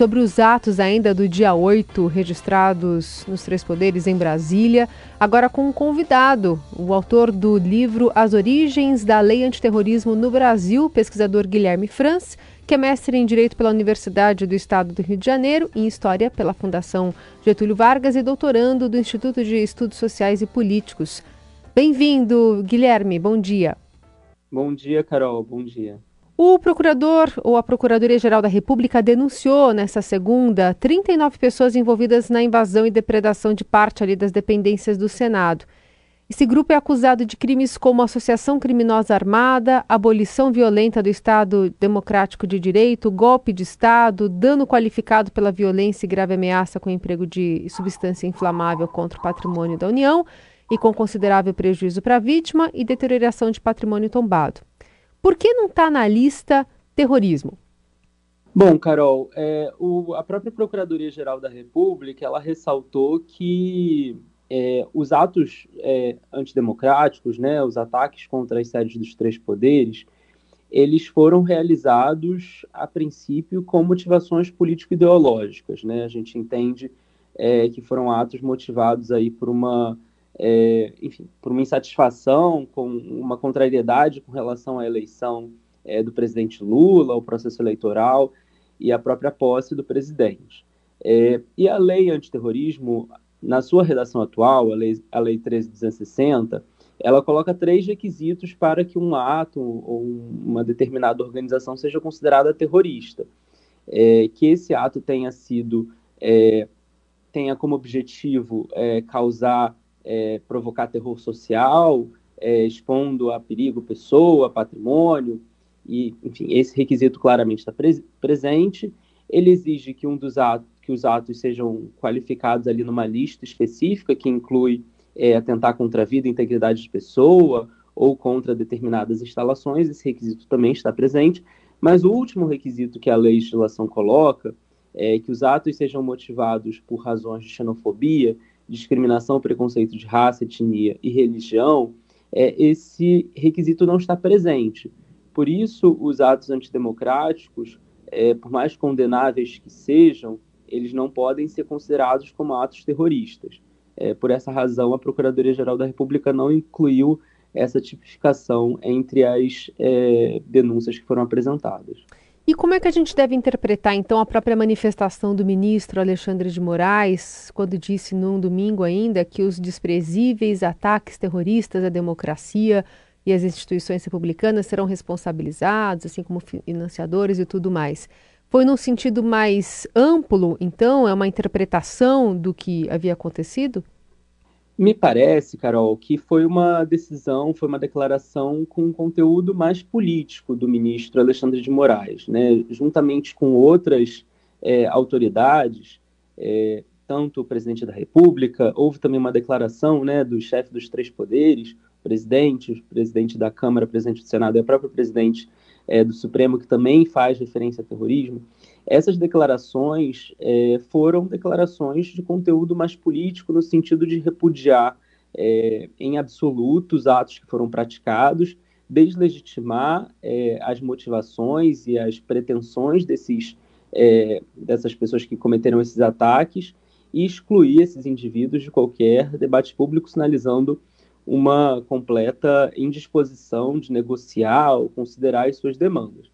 sobre os atos ainda do dia 8 registrados nos Três Poderes em Brasília, agora com um convidado, o autor do livro As Origens da Lei Antiterrorismo no Brasil, pesquisador Guilherme Franz, que é mestre em Direito pela Universidade do Estado do Rio de Janeiro, em História pela Fundação Getúlio Vargas e doutorando do Instituto de Estudos Sociais e Políticos. Bem-vindo, Guilherme, bom dia. Bom dia, Carol, bom dia. O procurador ou a Procuradoria-Geral da República denunciou nesta segunda 39 pessoas envolvidas na invasão e depredação de parte ali das dependências do Senado. Esse grupo é acusado de crimes como associação criminosa armada, abolição violenta do Estado Democrático de Direito, golpe de Estado, dano qualificado pela violência e grave ameaça com emprego de substância inflamável contra o patrimônio da União e com considerável prejuízo para a vítima e deterioração de patrimônio tombado. Por que não está na lista terrorismo? Bom, Carol, é, o, a própria Procuradoria-Geral da República ela ressaltou que é, os atos é, antidemocráticos, né, os ataques contra as sedes dos três poderes, eles foram realizados a princípio com motivações político-ideológicas. Né? A gente entende é, que foram atos motivados aí por uma é, enfim, por uma insatisfação, com uma contrariedade com relação à eleição é, do presidente Lula, ao processo eleitoral e à própria posse do presidente. É, e a lei antiterrorismo, na sua redação atual, a lei, a lei 13.260, ela coloca três requisitos para que um ato ou uma determinada organização seja considerada terrorista. É, que esse ato tenha sido, é, tenha como objetivo é, causar é, provocar terror social, é, expondo a perigo pessoa, patrimônio, e, enfim, esse requisito claramente está pre presente. Ele exige que um dos atos, que os atos sejam qualificados ali numa lista específica que inclui é, atentar contra a vida e integridade de pessoa ou contra determinadas instalações. Esse requisito também está presente. Mas o último requisito que a legislação coloca é que os atos sejam motivados por razões de xenofobia, discriminação, preconceito de raça, etnia e religião, é, esse requisito não está presente. Por isso, os atos antidemocráticos, é, por mais condenáveis que sejam, eles não podem ser considerados como atos terroristas. É, por essa razão, a Procuradoria-Geral da República não incluiu essa tipificação entre as é, denúncias que foram apresentadas. E como é que a gente deve interpretar, então, a própria manifestação do ministro Alexandre de Moraes, quando disse num domingo ainda que os desprezíveis ataques terroristas à democracia e às instituições republicanas serão responsabilizados, assim como financiadores e tudo mais? Foi num sentido mais amplo, então? É uma interpretação do que havia acontecido? Me parece, Carol, que foi uma decisão, foi uma declaração com um conteúdo mais político do ministro Alexandre de Moraes, né? juntamente com outras é, autoridades, é, tanto o presidente da República, houve também uma declaração né, do chefe dos três poderes, presidente, presidente da Câmara, presidente do Senado e o próprio presidente é, do Supremo, que também faz referência a terrorismo. Essas declarações é, foram declarações de conteúdo mais político, no sentido de repudiar é, em absoluto os atos que foram praticados, deslegitimar é, as motivações e as pretensões desses, é, dessas pessoas que cometeram esses ataques e excluir esses indivíduos de qualquer debate público, sinalizando uma completa indisposição de negociar ou considerar as suas demandas.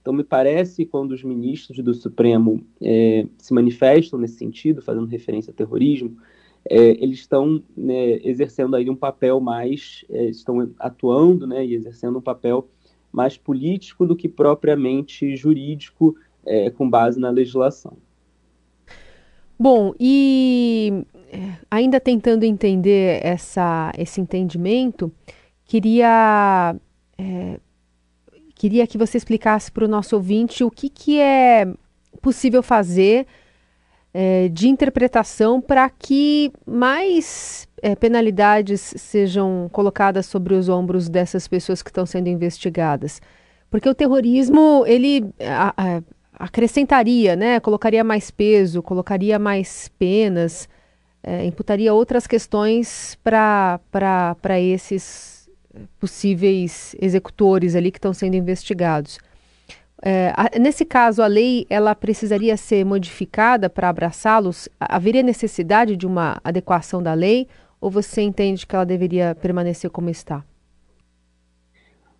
Então, me parece, quando os ministros do Supremo é, se manifestam nesse sentido, fazendo referência a terrorismo, é, eles estão né, exercendo aí um papel mais, é, estão atuando né, e exercendo um papel mais político do que propriamente jurídico, é, com base na legislação. Bom, e ainda tentando entender essa, esse entendimento, queria é, Queria que você explicasse para o nosso ouvinte o que, que é possível fazer é, de interpretação para que mais é, penalidades sejam colocadas sobre os ombros dessas pessoas que estão sendo investigadas. Porque o terrorismo, ele a, a, acrescentaria, né, colocaria mais peso, colocaria mais penas, é, imputaria outras questões para esses possíveis executores ali que estão sendo investigados. É, a, nesse caso, a lei ela precisaria ser modificada para abraçá-los? Haveria necessidade de uma adequação da lei ou você entende que ela deveria permanecer como está?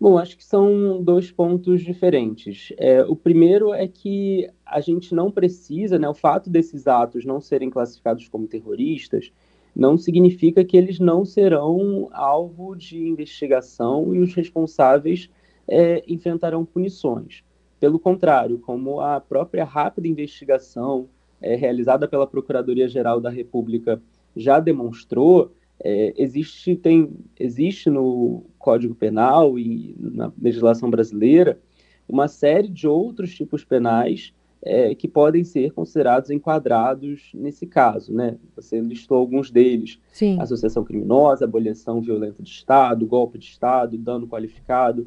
Bom, acho que são dois pontos diferentes. É, o primeiro é que a gente não precisa, né, o fato desses atos não serem classificados como terroristas, não significa que eles não serão alvo de investigação e os responsáveis é, enfrentarão punições. Pelo contrário, como a própria rápida investigação é, realizada pela Procuradoria-Geral da República já demonstrou, é, existe, tem, existe no Código Penal e na legislação brasileira uma série de outros tipos penais é, que podem ser considerados enquadrados nesse caso, né? Você listou alguns deles: Sim. associação criminosa, abolição violenta de Estado, golpe de Estado, dano qualificado.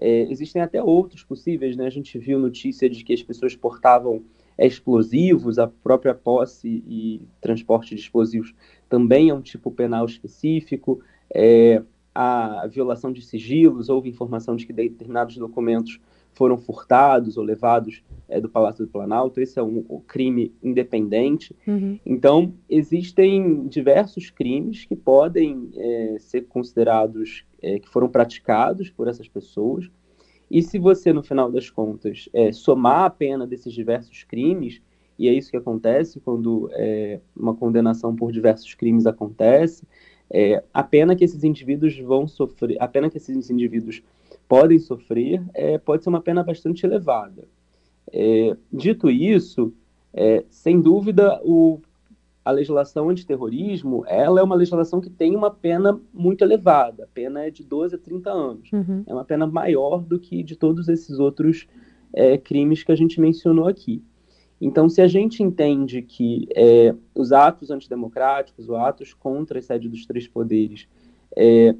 É, existem até outros possíveis, né? A gente viu notícia de que as pessoas portavam explosivos, a própria posse e transporte de explosivos também é um tipo penal específico. É, a violação de sigilos, houve informação de que determinados documentos foram furtados ou levados é, do Palácio do Planalto. Esse é um, um crime independente. Uhum. Então, existem diversos crimes que podem é, ser considerados é, que foram praticados por essas pessoas. E se você, no final das contas, é, somar a pena desses diversos crimes, e é isso que acontece quando é, uma condenação por diversos crimes acontece, é, a pena que esses indivíduos vão sofrer, a pena que esses indivíduos podem sofrer é, pode ser uma pena bastante elevada. É, dito isso, é, sem dúvida, o, a legislação antiterrorismo ela é uma legislação que tem uma pena muito elevada. A pena é de 12 a 30 anos. Uhum. É uma pena maior do que de todos esses outros é, crimes que a gente mencionou aqui. Então, se a gente entende que é, os atos antidemocráticos, os atos contra a sede dos três poderes, é,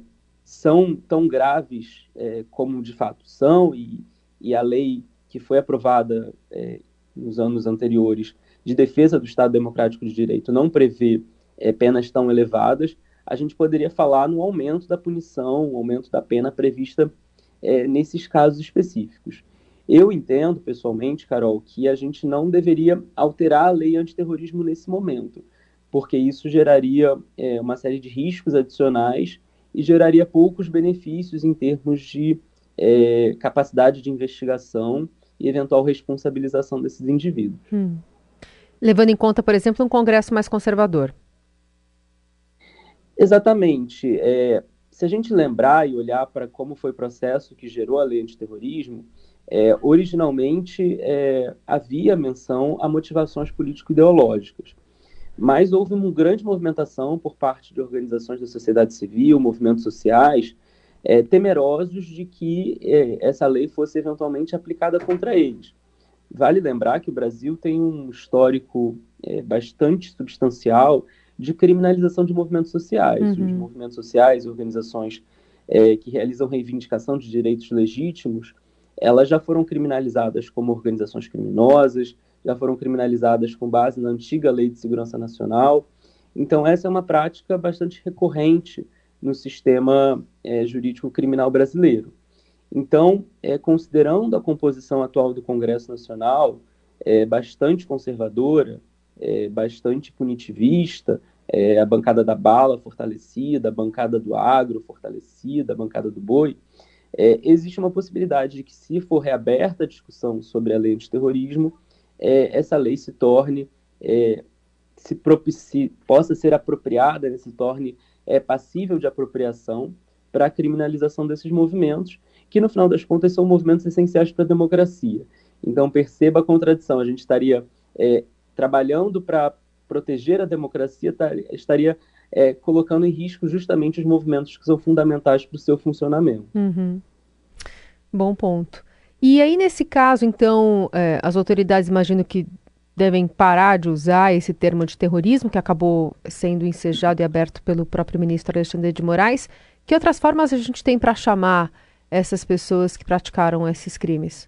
são tão graves é, como de fato são, e, e, a lei que foi aprovada é, nos anos anteriores de defesa do Estado Democrático de Direito não prevê é, penas tão elevadas, a gente poderia falar no aumento da punição, um aumento da pena prevista é, nesses casos específicos. Eu entendo, pessoalmente, Carol, que a gente não deveria alterar a lei antiterrorismo nesse momento, porque isso geraria é, uma série de riscos adicionais e geraria poucos benefícios em termos de é, capacidade de investigação e eventual responsabilização desses indivíduos. Hum. Levando em conta, por exemplo, um Congresso mais conservador. Exatamente. É, se a gente lembrar e olhar para como foi o processo que gerou a lei antiterrorismo, é, originalmente é, havia menção a motivações político-ideológicas mas houve uma grande movimentação por parte de organizações da sociedade civil, movimentos sociais, é, temerosos de que é, essa lei fosse eventualmente aplicada contra eles. Vale lembrar que o Brasil tem um histórico é, bastante substancial de criminalização de movimentos sociais. Uhum. Os movimentos sociais e organizações é, que realizam reivindicação de direitos legítimos, elas já foram criminalizadas como organizações criminosas, já foram criminalizadas com base na antiga Lei de Segurança Nacional. Então, essa é uma prática bastante recorrente no sistema é, jurídico criminal brasileiro. Então, é, considerando a composição atual do Congresso Nacional é, bastante conservadora, é, bastante punitivista, é, a bancada da bala fortalecida, a bancada do agro fortalecida, a bancada do boi, é, existe uma possibilidade de que, se for reaberta a discussão sobre a lei de terrorismo, é, essa lei se torne, é, se possa ser apropriada, né, se torne é, passível de apropriação para a criminalização desses movimentos, que no final das contas são movimentos essenciais para a democracia. Então perceba a contradição, a gente estaria é, trabalhando para proteger a democracia, estaria é, colocando em risco justamente os movimentos que são fundamentais para o seu funcionamento. Uhum. Bom ponto. E aí, nesse caso, então, é, as autoridades imagino que devem parar de usar esse termo de terrorismo, que acabou sendo ensejado e aberto pelo próprio ministro Alexandre de Moraes. Que outras formas a gente tem para chamar essas pessoas que praticaram esses crimes?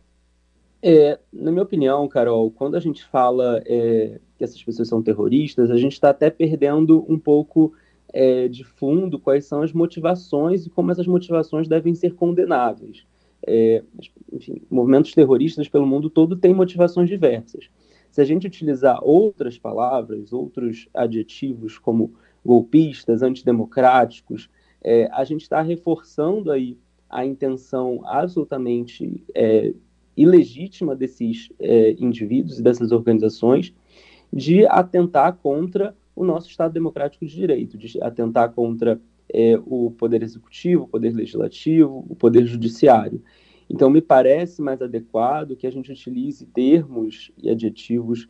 É, na minha opinião, Carol, quando a gente fala é, que essas pessoas são terroristas, a gente está até perdendo um pouco é, de fundo quais são as motivações e como essas motivações devem ser condenáveis. É, enfim, movimentos terroristas pelo mundo todo têm motivações diversas. Se a gente utilizar outras palavras, outros adjetivos como golpistas, antidemocráticos, é, a gente está reforçando aí a intenção absolutamente é, ilegítima desses é, indivíduos e dessas organizações de atentar contra o nosso Estado democrático de direito, de atentar contra é, o poder executivo, o poder legislativo, o poder judiciário. Então, me parece mais adequado que a gente utilize termos e adjetivos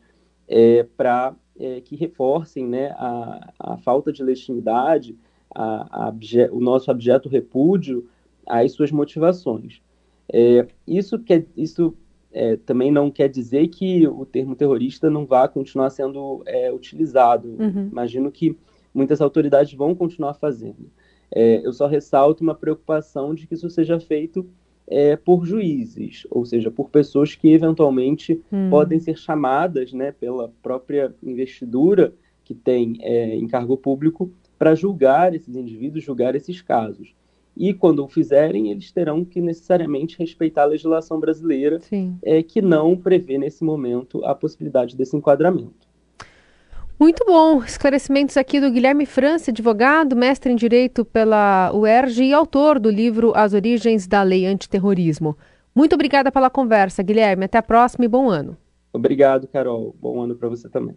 é, para é, que reforcem né, a, a, falta de legitimidade, a, a o nosso objeto repúdio às suas motivações. É, isso quer, isso é, também não quer dizer que o termo terrorista não vá continuar sendo é, utilizado. Uhum. Imagino que muitas autoridades vão continuar fazendo. É, eu só ressalto uma preocupação de que isso seja feito é, por juízes, ou seja, por pessoas que eventualmente hum. podem ser chamadas né, pela própria investidura que tem é, em cargo público para julgar esses indivíduos, julgar esses casos. E quando o fizerem, eles terão que necessariamente respeitar a legislação brasileira, é, que não prevê nesse momento a possibilidade desse enquadramento. Muito bom. Esclarecimentos aqui do Guilherme França, advogado, mestre em Direito pela UERJ e autor do livro As Origens da Lei Antiterrorismo. Muito obrigada pela conversa, Guilherme. Até a próxima e bom ano. Obrigado, Carol. Bom ano para você também.